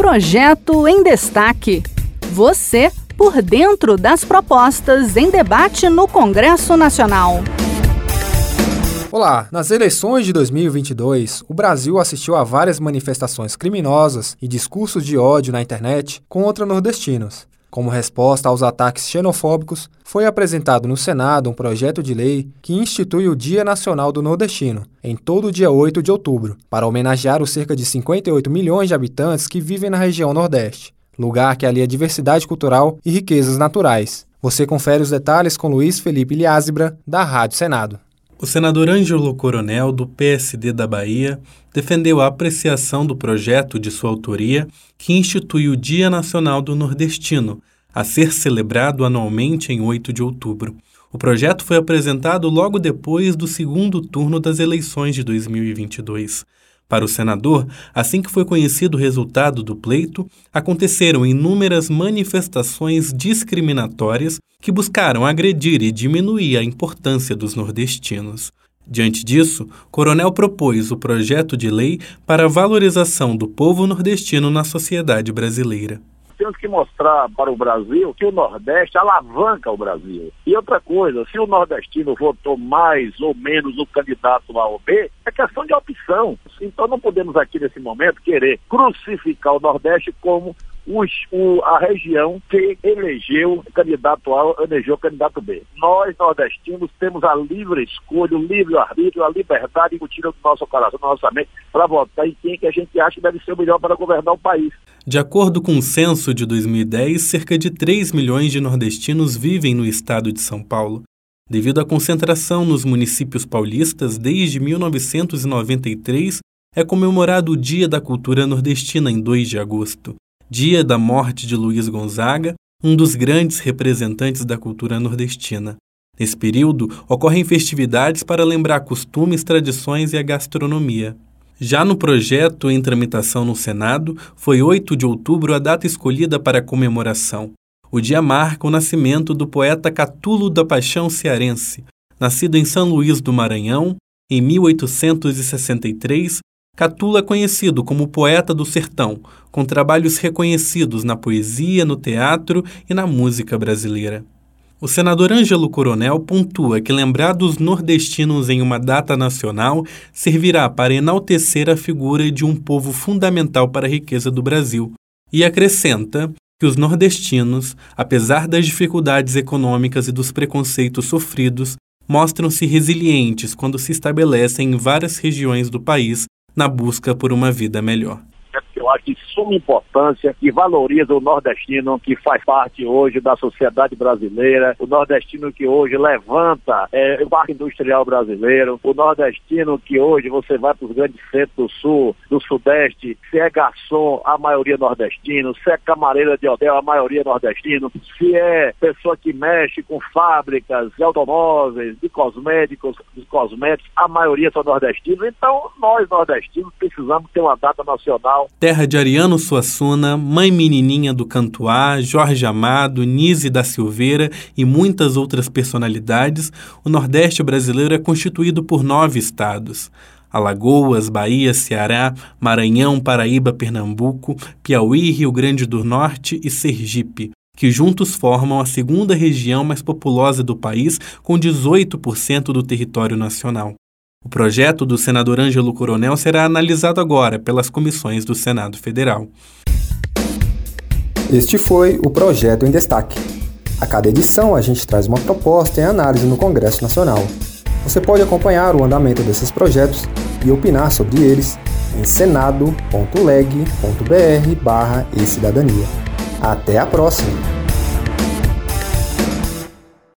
Projeto em Destaque. Você por dentro das propostas em debate no Congresso Nacional. Olá, nas eleições de 2022, o Brasil assistiu a várias manifestações criminosas e discursos de ódio na internet contra nordestinos. Como resposta aos ataques xenofóbicos, foi apresentado no Senado um projeto de lei que institui o Dia Nacional do Nordestino, em todo o dia 8 de outubro, para homenagear os cerca de 58 milhões de habitantes que vivem na região Nordeste, lugar que alia diversidade cultural e riquezas naturais. Você confere os detalhes com Luiz Felipe Liázebra, da Rádio Senado. O senador Ângelo Coronel, do PSD da Bahia, defendeu a apreciação do projeto de sua autoria que institui o Dia Nacional do Nordestino, a ser celebrado anualmente em 8 de outubro. O projeto foi apresentado logo depois do segundo turno das eleições de 2022. Para o senador, assim que foi conhecido o resultado do pleito, aconteceram inúmeras manifestações discriminatórias que buscaram agredir e diminuir a importância dos nordestinos. Diante disso, Coronel propôs o projeto de lei para a valorização do povo nordestino na sociedade brasileira temos que mostrar para o Brasil que o Nordeste alavanca o Brasil. E outra coisa, se o nordestino votou mais ou menos o candidato A ou B, é questão de opção. Então não podemos aqui nesse momento querer crucificar o Nordeste como os, o, a região que elegeu candidato A, elegeu candidato B. Nós, nordestinos, temos a livre escolha, o livre arbítrio, a liberdade embutida do nosso coração, da nossa mente, para votar em quem que a gente acha que deve ser o melhor para governar o país. De acordo com o censo de 2010, cerca de 3 milhões de nordestinos vivem no estado de São Paulo. Devido à concentração nos municípios paulistas, desde 1993 é comemorado o Dia da Cultura Nordestina em 2 de agosto dia da morte de Luiz Gonzaga, um dos grandes representantes da cultura nordestina. Nesse período, ocorrem festividades para lembrar costumes, tradições e a gastronomia. Já no projeto em tramitação no Senado, foi 8 de outubro a data escolhida para a comemoração. O dia marca o nascimento do poeta Catulo da Paixão Cearense, nascido em São Luís do Maranhão em 1863 Catula é conhecido como poeta do sertão, com trabalhos reconhecidos na poesia, no teatro e na música brasileira. O senador Ângelo Coronel pontua que lembrar dos nordestinos em uma data nacional servirá para enaltecer a figura de um povo fundamental para a riqueza do Brasil, e acrescenta que os nordestinos, apesar das dificuldades econômicas e dos preconceitos sofridos, mostram-se resilientes quando se estabelecem em várias regiões do país na busca por uma vida melhor acho de suma importância e valoriza o nordestino que faz parte hoje da sociedade brasileira, o nordestino que hoje levanta é, o parque industrial brasileiro, o nordestino que hoje você vai para os grandes centros do sul, do sudeste, se é garçom, a maioria nordestino, se é camareira de hotel, a maioria nordestino, se é pessoa que mexe com fábricas de automóveis, de cosméticos, de cosméticos, a maioria são nordestinos. Então, nós nordestinos precisamos ter uma data nacional terra de Ariano Suassuna, Mãe Menininha do Cantuá, Jorge Amado, Nise da Silveira e muitas outras personalidades, o Nordeste brasileiro é constituído por nove estados. Alagoas, Bahia, Ceará, Maranhão, Paraíba, Pernambuco, Piauí, Rio Grande do Norte e Sergipe, que juntos formam a segunda região mais populosa do país, com 18% do território nacional. O projeto do senador Ângelo Coronel será analisado agora pelas comissões do Senado Federal. Este foi o Projeto em Destaque. A cada edição, a gente traz uma proposta em análise no Congresso Nacional. Você pode acompanhar o andamento desses projetos e opinar sobre eles em senado.leg.br/e-cidadania. Até a próxima!